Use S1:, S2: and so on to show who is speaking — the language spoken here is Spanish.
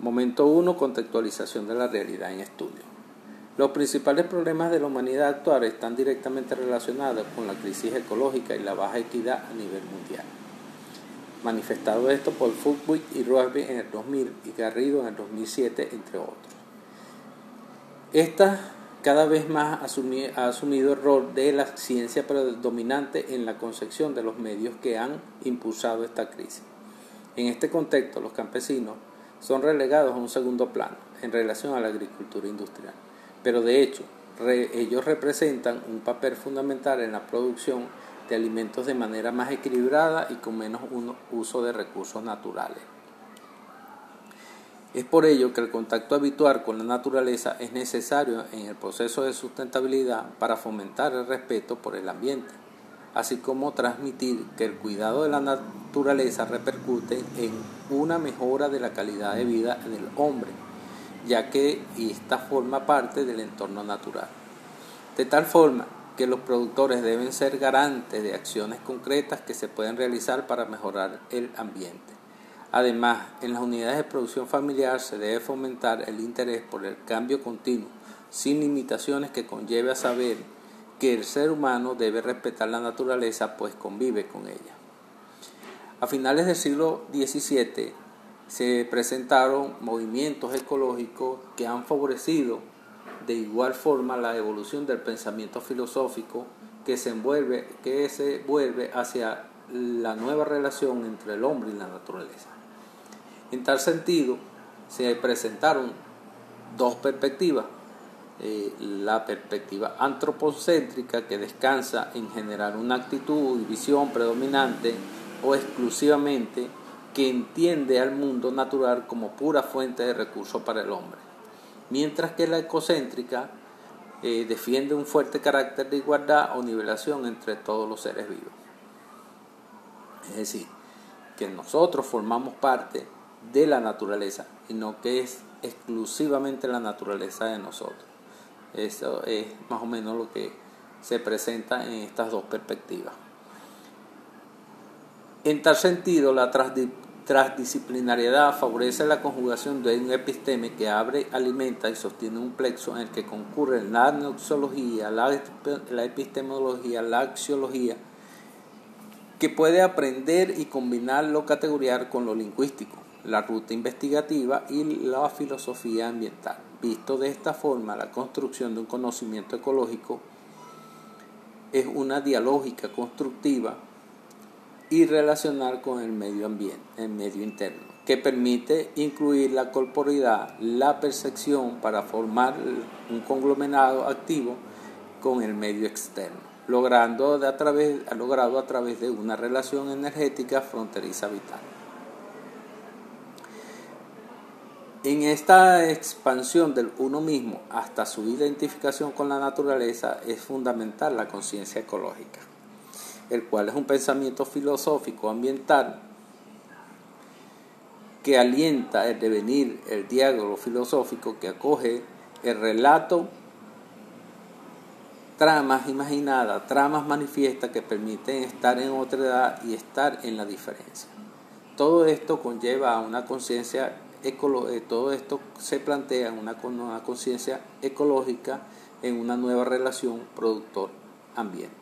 S1: Momento 1. Contextualización de la realidad en estudio. Los principales problemas de la humanidad actual están directamente relacionados con la crisis ecológica y la baja equidad a nivel mundial. Manifestado esto por Foucault y Rugby en el 2000 y Garrido en el 2007, entre otros. Esta cada vez más ha asumido el rol de la ciencia predominante en la concepción de los medios que han impulsado esta crisis. En este contexto, los campesinos son relegados a un segundo plano en relación a la agricultura industrial. Pero de hecho, ellos representan un papel fundamental en la producción de alimentos de manera más equilibrada y con menos uso de recursos naturales. Es por ello que el contacto habitual con la naturaleza es necesario en el proceso de sustentabilidad para fomentar el respeto por el ambiente así como transmitir que el cuidado de la naturaleza repercute en una mejora de la calidad de vida del hombre, ya que esta forma parte del entorno natural. De tal forma que los productores deben ser garantes de acciones concretas que se pueden realizar para mejorar el ambiente. Además, en las unidades de producción familiar se debe fomentar el interés por el cambio continuo, sin limitaciones que conlleve a saber que el ser humano debe respetar la naturaleza pues convive con ella. A finales del siglo XVII se presentaron movimientos ecológicos que han favorecido de igual forma la evolución del pensamiento filosófico que se, envuelve, que se vuelve hacia la nueva relación entre el hombre y la naturaleza. En tal sentido, se presentaron dos perspectivas eh, la perspectiva antropocéntrica que descansa en generar una actitud y visión predominante o exclusivamente que entiende al mundo natural como pura fuente de recursos para el hombre, mientras que la ecocéntrica eh, defiende un fuerte carácter de igualdad o nivelación entre todos los seres vivos. Es decir, que nosotros formamos parte de la naturaleza y no que es exclusivamente la naturaleza de nosotros. Eso es más o menos lo que se presenta en estas dos perspectivas. En tal sentido, la transdisciplinariedad favorece la conjugación de un episteme que abre, alimenta y sostiene un plexo en el que concurren la noxología, la, la epistemología, la axiología, que puede aprender y combinar lo categorial con lo lingüístico, la ruta investigativa y la filosofía ambiental. Visto de esta forma, la construcción de un conocimiento ecológico es una dialógica constructiva y relacionar con el medio ambiente, el medio interno, que permite incluir la corporidad, la percepción para formar un conglomerado activo con el medio externo, logrando a través, logrado a través de una relación energética fronteriza vital. En esta expansión del uno mismo hasta su identificación con la naturaleza es fundamental la conciencia ecológica, el cual es un pensamiento filosófico ambiental que alienta el devenir, el diálogo filosófico que acoge el relato, tramas imaginadas, tramas manifiestas que permiten estar en otra edad y estar en la diferencia. Todo esto conlleva a una conciencia eh, todo esto se plantea en una, una conciencia ecológica en una nueva relación productor-ambiente.